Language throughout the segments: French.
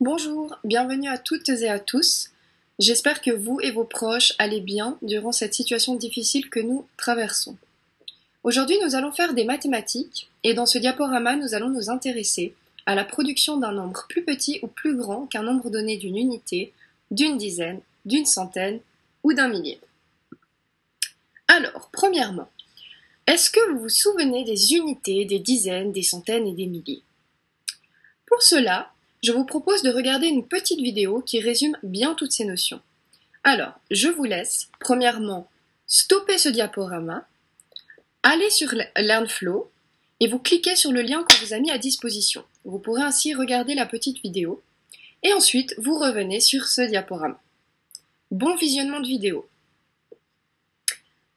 Bonjour, bienvenue à toutes et à tous. J'espère que vous et vos proches allez bien durant cette situation difficile que nous traversons. Aujourd'hui, nous allons faire des mathématiques et dans ce diaporama, nous allons nous intéresser à la production d'un nombre plus petit ou plus grand qu'un nombre donné d'une unité, d'une dizaine, d'une centaine ou d'un millier. Alors, premièrement, est-ce que vous vous souvenez des unités, des dizaines, des centaines et des milliers? Pour cela, je vous propose de regarder une petite vidéo qui résume bien toutes ces notions. Alors, je vous laisse, premièrement, stopper ce diaporama, aller sur LearnFlow et vous cliquez sur le lien qu'on vous a mis à disposition. Vous pourrez ainsi regarder la petite vidéo et ensuite vous revenez sur ce diaporama. Bon visionnement de vidéo.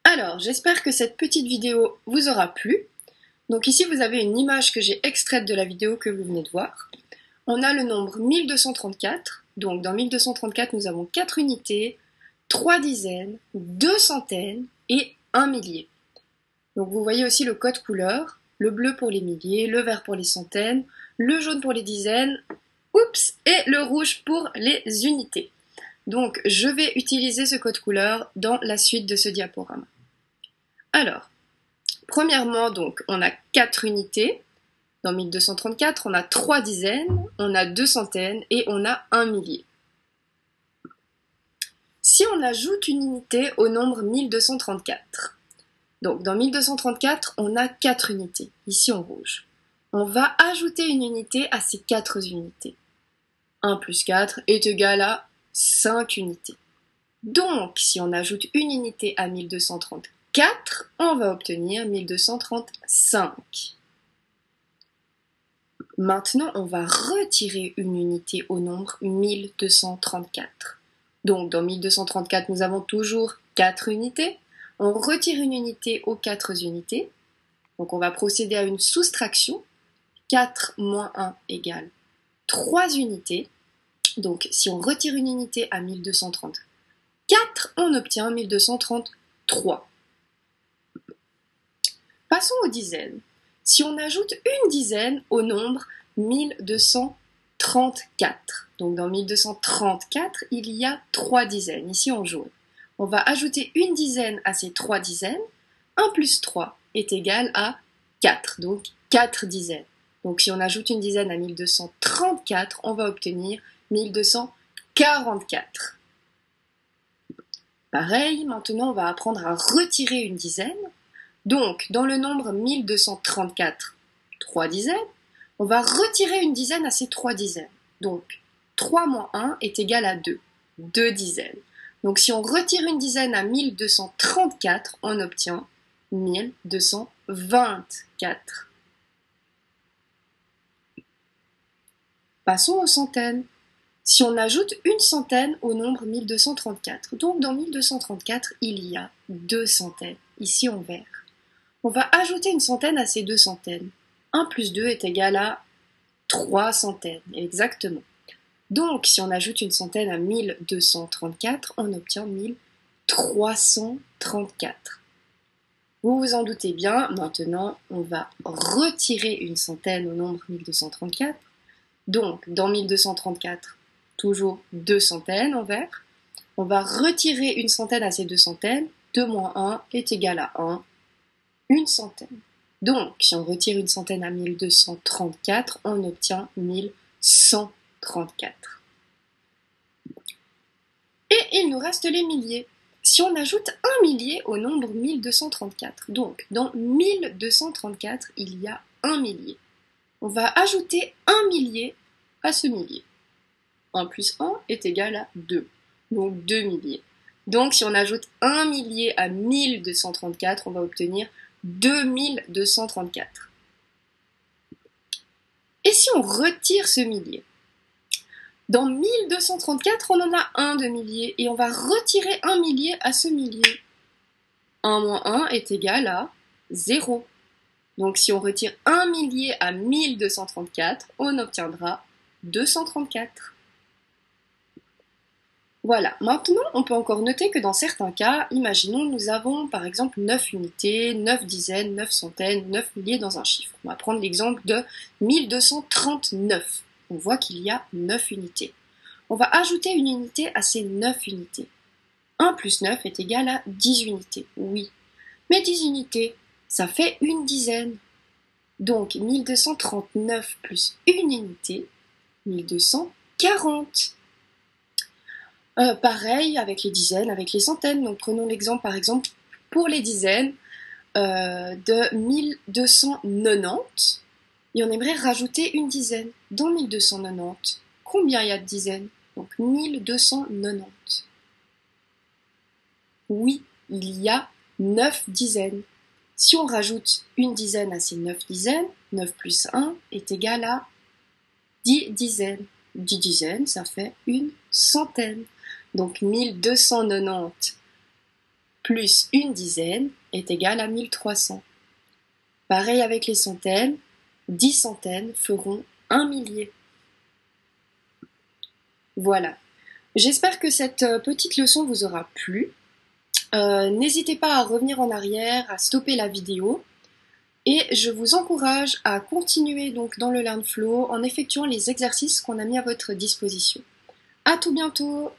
Alors, j'espère que cette petite vidéo vous aura plu. Donc ici, vous avez une image que j'ai extraite de la vidéo que vous venez de voir. On a le nombre 1234. Donc dans 1234, nous avons 4 unités, 3 dizaines, 2 centaines et 1 millier. Donc vous voyez aussi le code couleur, le bleu pour les milliers, le vert pour les centaines, le jaune pour les dizaines, oups, et le rouge pour les unités. Donc je vais utiliser ce code couleur dans la suite de ce diaporama. Alors, premièrement, donc, on a 4 unités. Dans 1234, on a 3 dizaines, on a 2 centaines et on a 1 millier. Si on ajoute une unité au nombre 1234, donc dans 1234, on a 4 unités, ici en rouge. On va ajouter une unité à ces 4 unités. 1 plus 4 est égal à 5 unités. Donc, si on ajoute une unité à 1234, 4, on va obtenir 1235. Maintenant, on va retirer une unité au nombre 1234. Donc, dans 1234, nous avons toujours 4 unités. On retire une unité aux 4 unités. Donc, on va procéder à une soustraction. 4 moins 1 égale 3 unités. Donc, si on retire une unité à 1234, on obtient 1233. Passons aux dizaines. Si on ajoute une dizaine au nombre 1234, donc dans 1234, il y a trois dizaines, ici en jaune. On va ajouter une dizaine à ces trois dizaines. 1 plus 3 est égal à 4, donc 4 dizaines. Donc si on ajoute une dizaine à 1234, on va obtenir 1244. Pareil, maintenant on va apprendre à retirer une dizaine. Donc, dans le nombre 1234, 3 dizaines, on va retirer une dizaine à ces 3 dizaines. Donc, 3 moins 1 est égal à 2, 2 dizaines. Donc, si on retire une dizaine à 1234, on obtient 1224. Passons aux centaines. Si on ajoute une centaine au nombre 1234, donc dans 1234, il y a deux centaines, ici en vert. On va ajouter une centaine à ces deux centaines. 1 plus 2 est égal à 3 centaines, exactement. Donc, si on ajoute une centaine à 1234, on obtient 1334. Vous vous en doutez bien, maintenant, on va retirer une centaine au nombre 1234. Donc, dans 1234, toujours deux centaines en vert. On va retirer une centaine à ces deux centaines. 2 moins 1 est égal à 1 une centaine. Donc, si on retire une centaine à 1234, on obtient 1134. Et il nous reste les milliers. Si on ajoute un millier au nombre 1234, donc dans 1234, il y a un millier. On va ajouter un millier à ce millier. 1 plus 1 est égal à 2, donc 2 milliers. Donc si on ajoute un millier à 1234, on va obtenir 2234. Et si on retire ce millier? Dans 1234, on en a un de millier et on va retirer un millier à ce millier. 1 moins 1 est égal à 0. Donc si on retire un millier à 1234, on obtiendra 234. Voilà, maintenant on peut encore noter que dans certains cas, imaginons nous avons par exemple 9 unités, 9 dizaines, 9 centaines, 9 milliers dans un chiffre. On va prendre l'exemple de 1239. on voit qu'il y a 9 unités. On va ajouter une unité à ces 9 unités. 1 plus 9 est égal à 10 unités, oui. Mais 10 unités, ça fait une dizaine. Donc 1239 plus une unité, 1240. Euh, pareil avec les dizaines, avec les centaines. Donc prenons l'exemple par exemple pour les dizaines euh, de 1290 et on aimerait rajouter une dizaine. Dans 1290, combien il y a de dizaines? Donc 1290. Oui, il y a 9 dizaines. Si on rajoute une dizaine à ces 9 dizaines, 9 plus 1 est égal à 10 dizaines. 10 dizaines, ça fait une centaine. Donc 1290 plus une dizaine est égal à 1300. Pareil avec les centaines, 10 centaines feront un millier. Voilà. J'espère que cette euh, petite leçon vous aura plu. Euh, n'hésitez pas à revenir en arrière, à stopper la vidéo. Et je vous encourage à continuer donc dans le LearnFlow en effectuant les exercices qu'on a mis à votre disposition. À tout bientôt